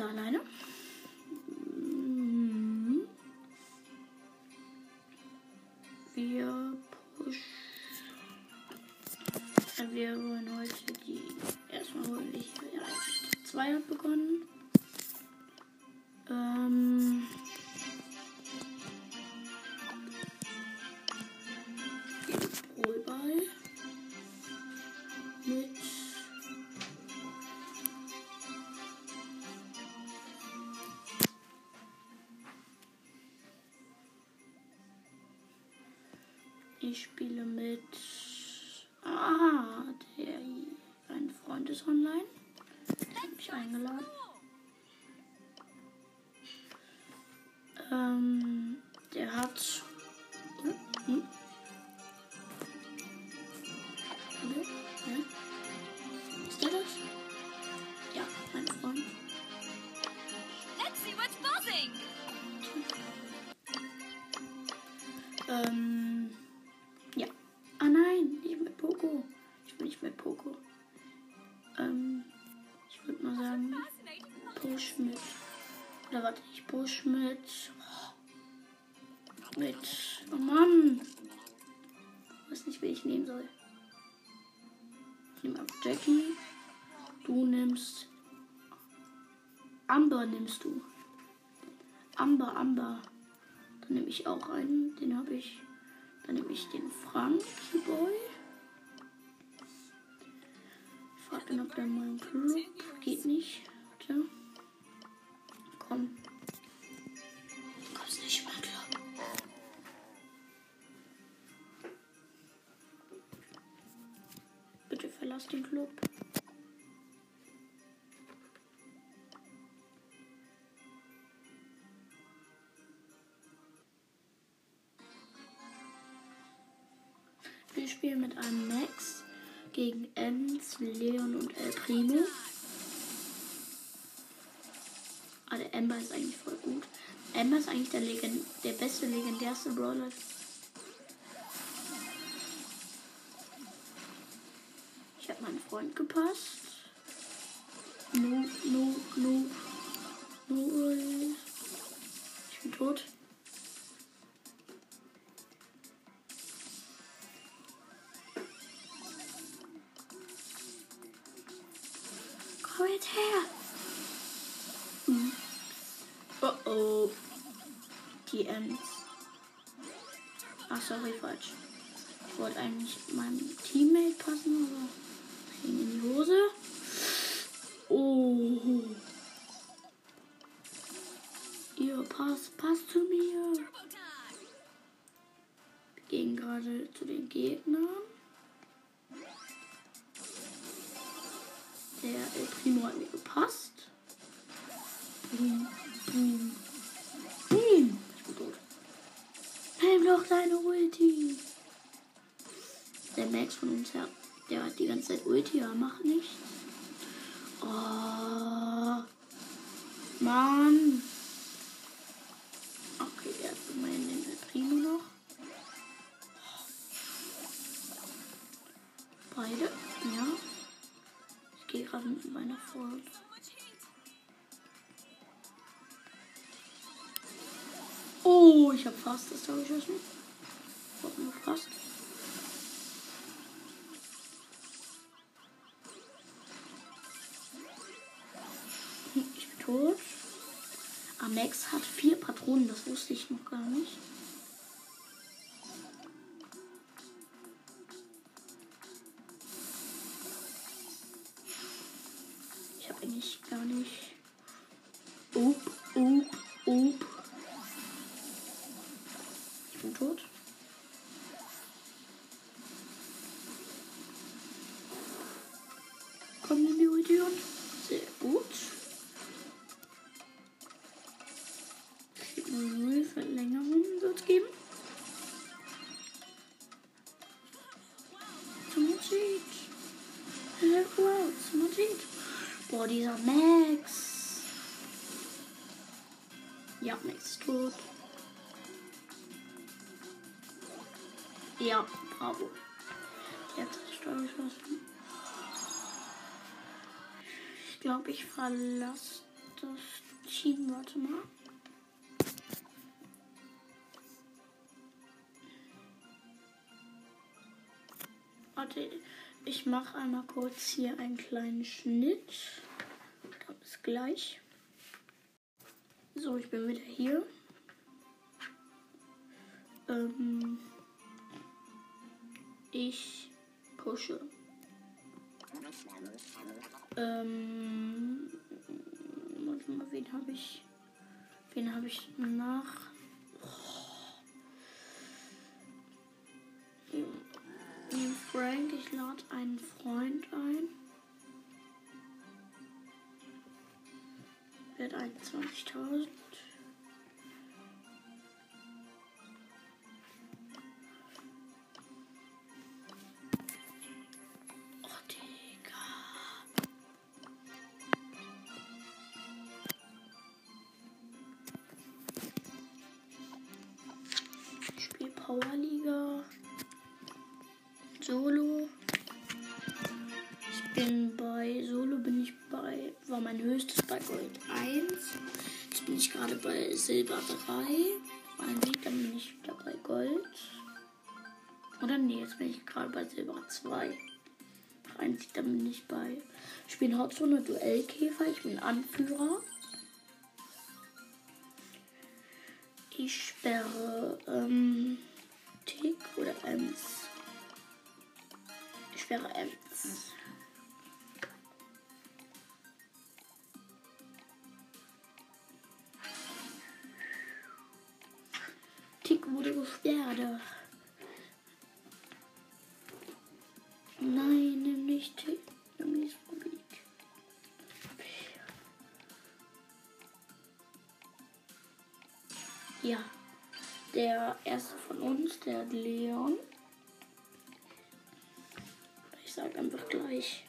bin heute alleine. Mhm. Wir push. Äh, Wir wollen heute die. Erstmal wir hier ja, zwei hat begonnen. Ich spiele mit. Ah, der ein Freund ist online. Hat mich eingeladen. Ähm, der hat. Hm, hm. Ist der das? Ja, mein Freund. Let's see what's buzzing. Ähm, ja. Ah nein, nicht mit Poco. Ich will nicht mit Poco. Ähm, ich würde mal sagen. Push mit. Oder warte, ich push mit. Mit. Oh Mann. Ich weiß nicht, wen ich nehmen soll. Ich nehme einfach Jackie. Du nimmst. Amber nimmst du. Amber, Amber. Dann nehme ich auch einen. Den habe ich. Dann nehme ich den Frankie Boy. Ich frage den, ob der in meinem Club. Geht nicht. Warte. Komm. Wir spielen mit einem Max gegen Ems, Leon und El Primo. Ah, der Ember ist eigentlich voll gut. Ember ist eigentlich der, Legend der beste, legendärste Brawler. Ich habe meinen Freund gepasst. No, no, no. No. Ich bin tot. Heulfudge. Ich wollte eigentlich meinem Ulti. Der Max von uns, ja, der hat die ganze Zeit Ulti, aber macht nichts. Oh. Mann. Okay, er hat immerhin Primo noch. Beide, ja. Ich gehe gerade mit meiner Freund. Oh, ich habe fast das Tor geschossen. Doch nur fast. Boah, dieser Max. Ja, Max ist tot. Ja, bravo. Jetzt hat Steuer geschossen. Ich glaube, ich verlasse das Team. Warte mal. Warte, ich mache einmal kurz hier einen kleinen Schnitt. Bis gleich. So, ich bin wieder hier. Ähm, ich pushe. Ähm, warte mal, wen habe ich? Wen habe ich nach? Oh. Frank, ich lade einen Freund ein. Wird 21.000. Oh, Digga. Ich spiele Powerliga. Solo. Ich bin bei Solo bin ich bei war mein höchstes gerade bei Silber 3. Ein Sieg, dann bin ich wieder bei Gold. Oder nee, jetzt bin ich gerade bei Silber 2. Ein Sieg, dann bin ich bei. Ich bin Hauptzone Duellkäfer, ich bin Anführer. Ich sperre ähm, Tick oder Ems. Ich sperre Ems. Ja, der erste von uns, der Leon. Ich sage einfach gleich.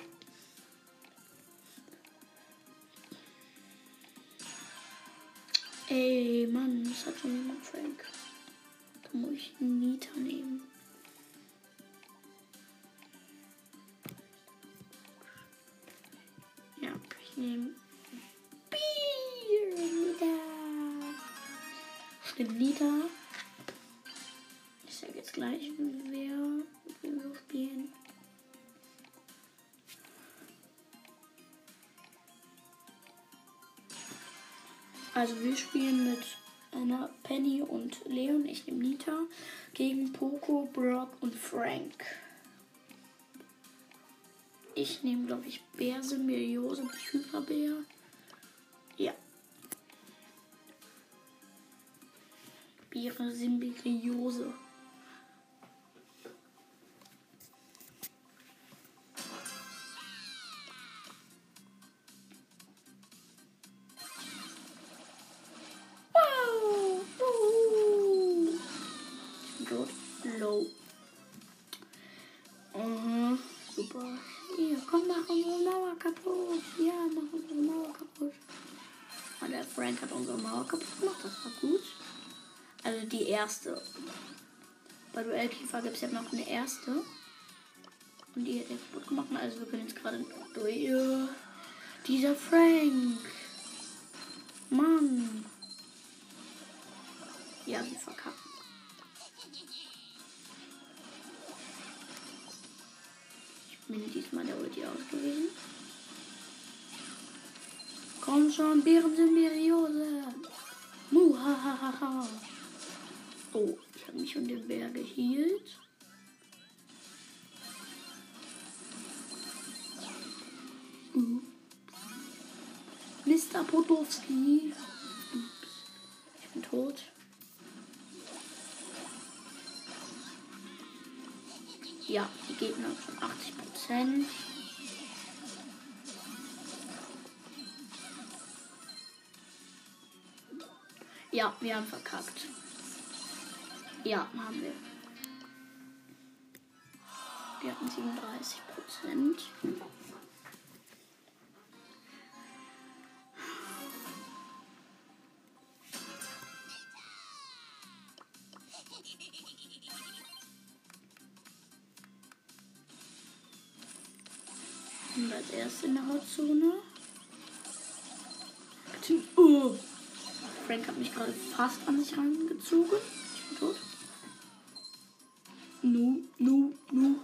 Ey, Mann, das hat schon jemand Frank. Da muss ich einen Nita nehmen. Ja, ich nehme Stimmt, Nita. Ich sage jetzt gleich, wer, wir spielen. Also wir spielen mit Anna, Penny und Leon, ich nehme Nita, gegen Poco, Brock und Frank. Ich nehme, glaube ich, Bär, Symbiose mit Hyperbär. Ja. Bäre, Symbiose. Wow! Wuhu. Ich bin tot. Low. Mhm. Super. Hier, komm, mach unsere Mauer kaputt. Ja, mach unsere Mauer kaputt. Der Frank hat unsere Mauer kaputt gemacht. Das war gut. Also die erste. Bei Duellkäfer gibt es ja noch eine erste. Und die hat er kaputt gemacht. Also wir können jetzt gerade durch. Dieser Frank. Mann. Ja, sie verkacken. Ich bin diesmal der Ulti aus gewesen. Komm schon, Bären sind Bäriose. Muhahaha. Oh, ich habe mich um den Bär gehielt. Uh. Mr. Podolski. Ich bin tot. Ja, die Gegner schon 80 Prozent. Ja, wir haben verkackt. Ja, haben wir. Wir hatten 37 Prozent. Und als erstes in der Hautzone. Oh. Frank hat mich gerade fast an sich rangezogen. Ich bin tot. Nu, nu, nu.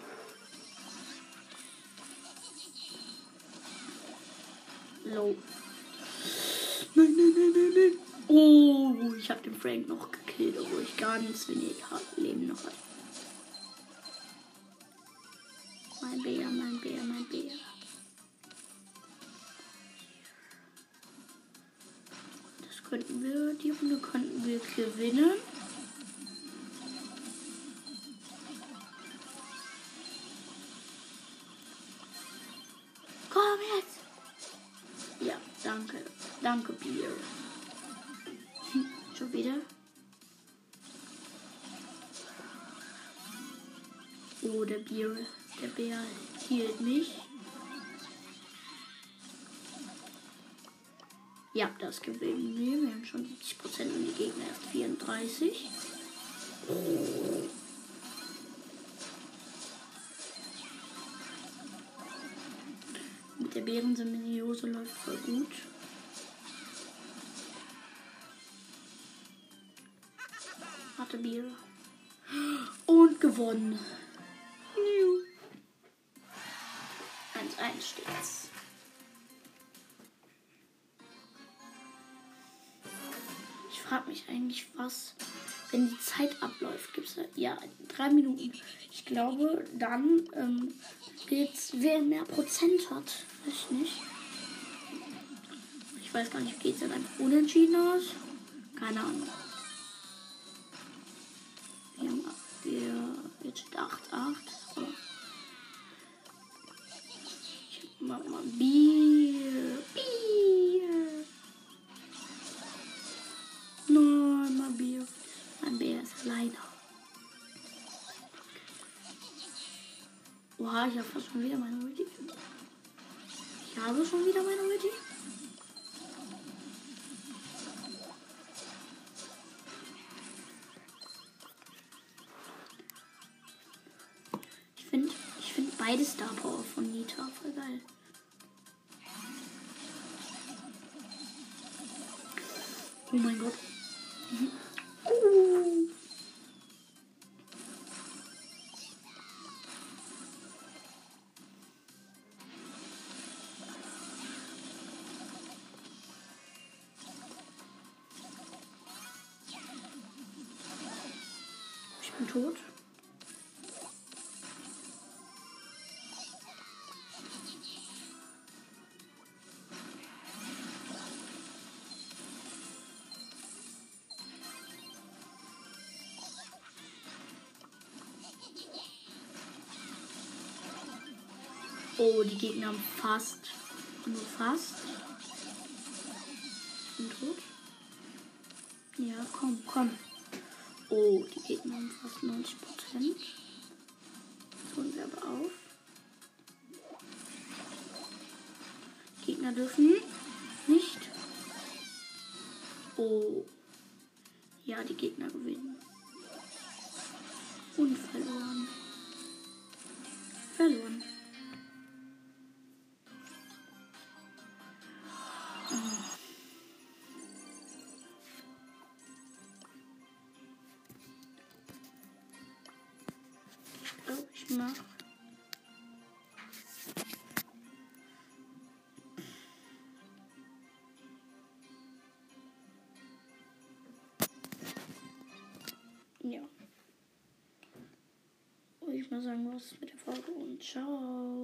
Low. Nein, nein, nein, nein, nein. Oh, ich habe den Frank noch gekillt, obwohl ich ganz wenig Leben noch hatte. Mein Bär, mein Bär, mein Bär. Das könnten wir, die Runde könnten wir gewinnen. Oh, der Bär hielt mich. Ja, das gewinnen wir. Wir haben schon 70% und die Gegner erst 34. Mit der Bärensymbiose läuft voll gut. Hatte Bier. Und gewonnen. 1-1 steht's. Ich frage mich eigentlich, was, wenn die Zeit abläuft, gibt es ja drei Minuten. Ich glaube, dann ähm, geht's, wer mehr Prozent hat. Weiß ich nicht. Ich weiß gar nicht, geht es dann einfach unentschieden aus? Keine Ahnung. Wir haben wir, jetzt steht 8, 8. mach mal Bier. Bier. Nein, mal Bier. Mein Bär ist alleine. Oha, ich habe fast schon wieder meine Ulti. Ich habe schon wieder meine Ulti. Ich finde ich find beide Star Power von Nita voll geil. Oh mein Gott. Ich bin tot. Oh, die Gegner haben fast. Nur fast. Bin tot. Ja, komm, komm. Oh, die Gegner haben fast 90 Prozent. Holen wir aber auf. Gegner dürfen nicht. Oh. Ja, die Gegner gewinnen. Und verloren. Verloren. Ja. Und ich mal sagen, was mit der Folge und ciao.